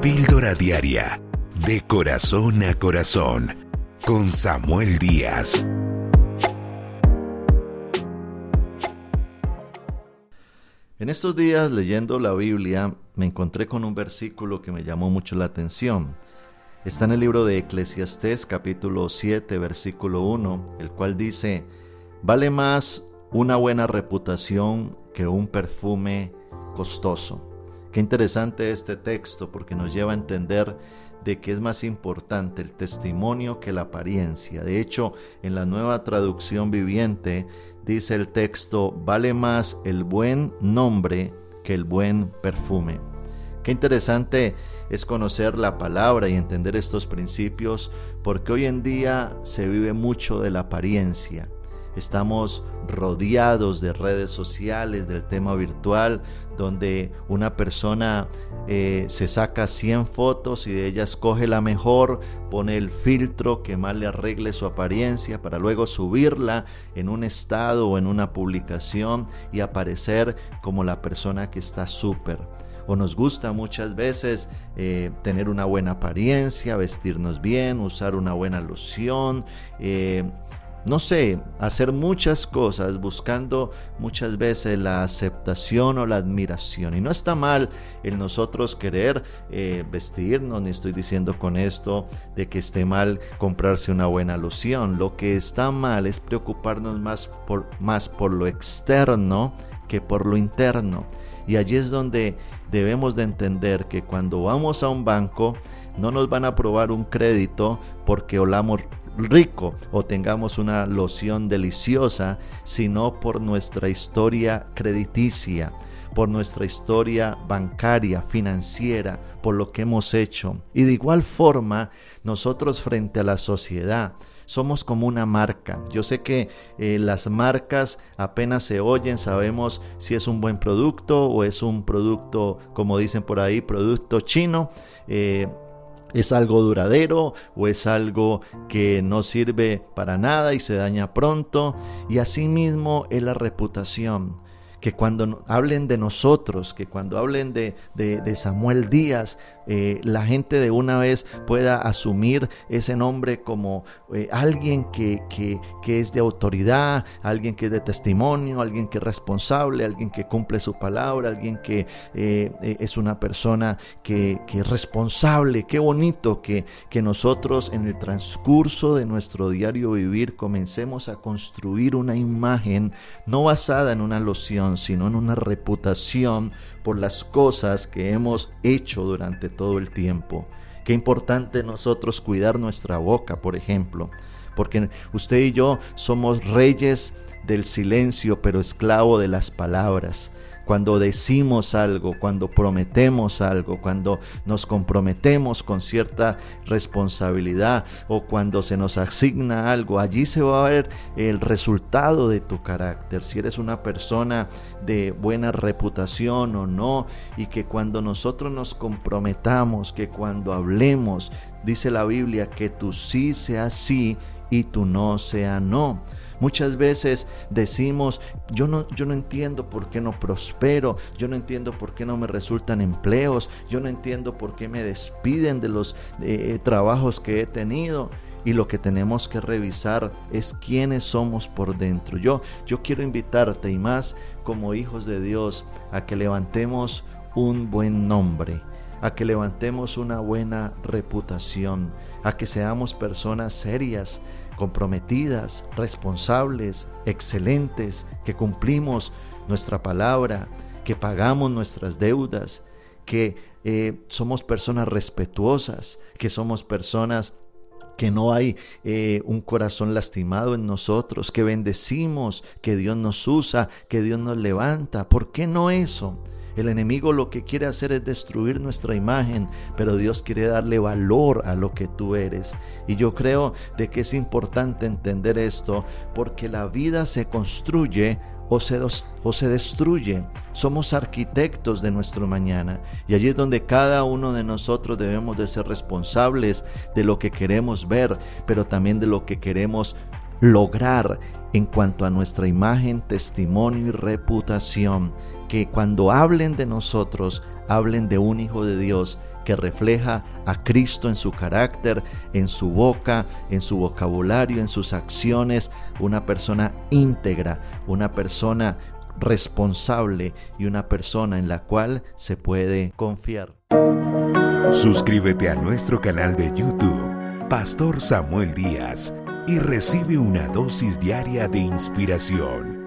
Píldora Diaria, de corazón a corazón, con Samuel Díaz. En estos días leyendo la Biblia me encontré con un versículo que me llamó mucho la atención. Está en el libro de Eclesiastés capítulo 7 versículo 1, el cual dice, vale más una buena reputación que un perfume costoso. Qué interesante este texto porque nos lleva a entender de que es más importante el testimonio que la apariencia. De hecho, en la nueva traducción viviente dice el texto, vale más el buen nombre que el buen perfume. Qué interesante es conocer la palabra y entender estos principios porque hoy en día se vive mucho de la apariencia. Estamos rodeados de redes sociales, del tema virtual, donde una persona eh, se saca 100 fotos y de ellas coge la mejor, pone el filtro que más le arregle su apariencia para luego subirla en un estado o en una publicación y aparecer como la persona que está súper. O nos gusta muchas veces eh, tener una buena apariencia, vestirnos bien, usar una buena loción, eh, no sé, hacer muchas cosas buscando muchas veces la aceptación o la admiración. Y no está mal el nosotros querer eh, vestirnos, ni estoy diciendo con esto de que esté mal comprarse una buena loción. Lo que está mal es preocuparnos más por, más por lo externo que por lo interno. Y allí es donde debemos de entender que cuando vamos a un banco, no nos van a aprobar un crédito porque olamos rico o tengamos una loción deliciosa, sino por nuestra historia crediticia, por nuestra historia bancaria, financiera, por lo que hemos hecho. Y de igual forma, nosotros frente a la sociedad, somos como una marca. Yo sé que eh, las marcas apenas se oyen, sabemos si es un buen producto o es un producto, como dicen por ahí, producto chino. Eh, ¿Es algo duradero o es algo que no sirve para nada y se daña pronto? Y asimismo es la reputación que cuando hablen de nosotros, que cuando hablen de, de, Samuel Díaz, eh, la gente de una vez pueda asumir ese nombre como eh, alguien que, que, que, es de autoridad, alguien que es de testimonio, alguien que es responsable, alguien que cumple su palabra, alguien que eh, es una persona que, que, es responsable. Qué bonito que, que nosotros en el transcurso de nuestro diario vivir comencemos a construir una imagen no basada en una loción, sino en una reputación por las cosas que hemos hecho durante todo el tiempo. Qué importante nosotros cuidar nuestra boca, por ejemplo, porque usted y yo somos reyes del silencio, pero esclavo de las palabras cuando decimos algo, cuando prometemos algo, cuando nos comprometemos con cierta responsabilidad o cuando se nos asigna algo, allí se va a ver el resultado de tu carácter, si eres una persona de buena reputación o no, y que cuando nosotros nos comprometamos, que cuando hablemos, dice la Biblia, que tu sí sea sí y tu no sea no. Muchas veces decimos, yo no, yo no entiendo por qué no prospero, yo no entiendo por qué no me resultan empleos, yo no entiendo por qué me despiden de los eh, trabajos que he tenido. Y lo que tenemos que revisar es quiénes somos por dentro. Yo, yo quiero invitarte y más como hijos de Dios a que levantemos un buen nombre, a que levantemos una buena reputación, a que seamos personas serias, comprometidas, responsables, excelentes, que cumplimos nuestra palabra, que pagamos nuestras deudas, que eh, somos personas respetuosas, que somos personas que no hay eh, un corazón lastimado en nosotros, que bendecimos, que Dios nos usa, que Dios nos levanta. ¿Por qué no eso? El enemigo lo que quiere hacer es destruir nuestra imagen, pero Dios quiere darle valor a lo que tú eres. Y yo creo de que es importante entender esto porque la vida se construye o se, o se, destruye. Somos arquitectos de nuestro mañana y allí es donde cada uno de nosotros debemos de ser responsables de lo que queremos ver, pero también de lo que queremos lograr en cuanto a nuestra imagen, testimonio y reputación que cuando hablen de nosotros, hablen de un Hijo de Dios que refleja a Cristo en su carácter, en su boca, en su vocabulario, en sus acciones, una persona íntegra, una persona responsable y una persona en la cual se puede confiar. Suscríbete a nuestro canal de YouTube, Pastor Samuel Díaz, y recibe una dosis diaria de inspiración.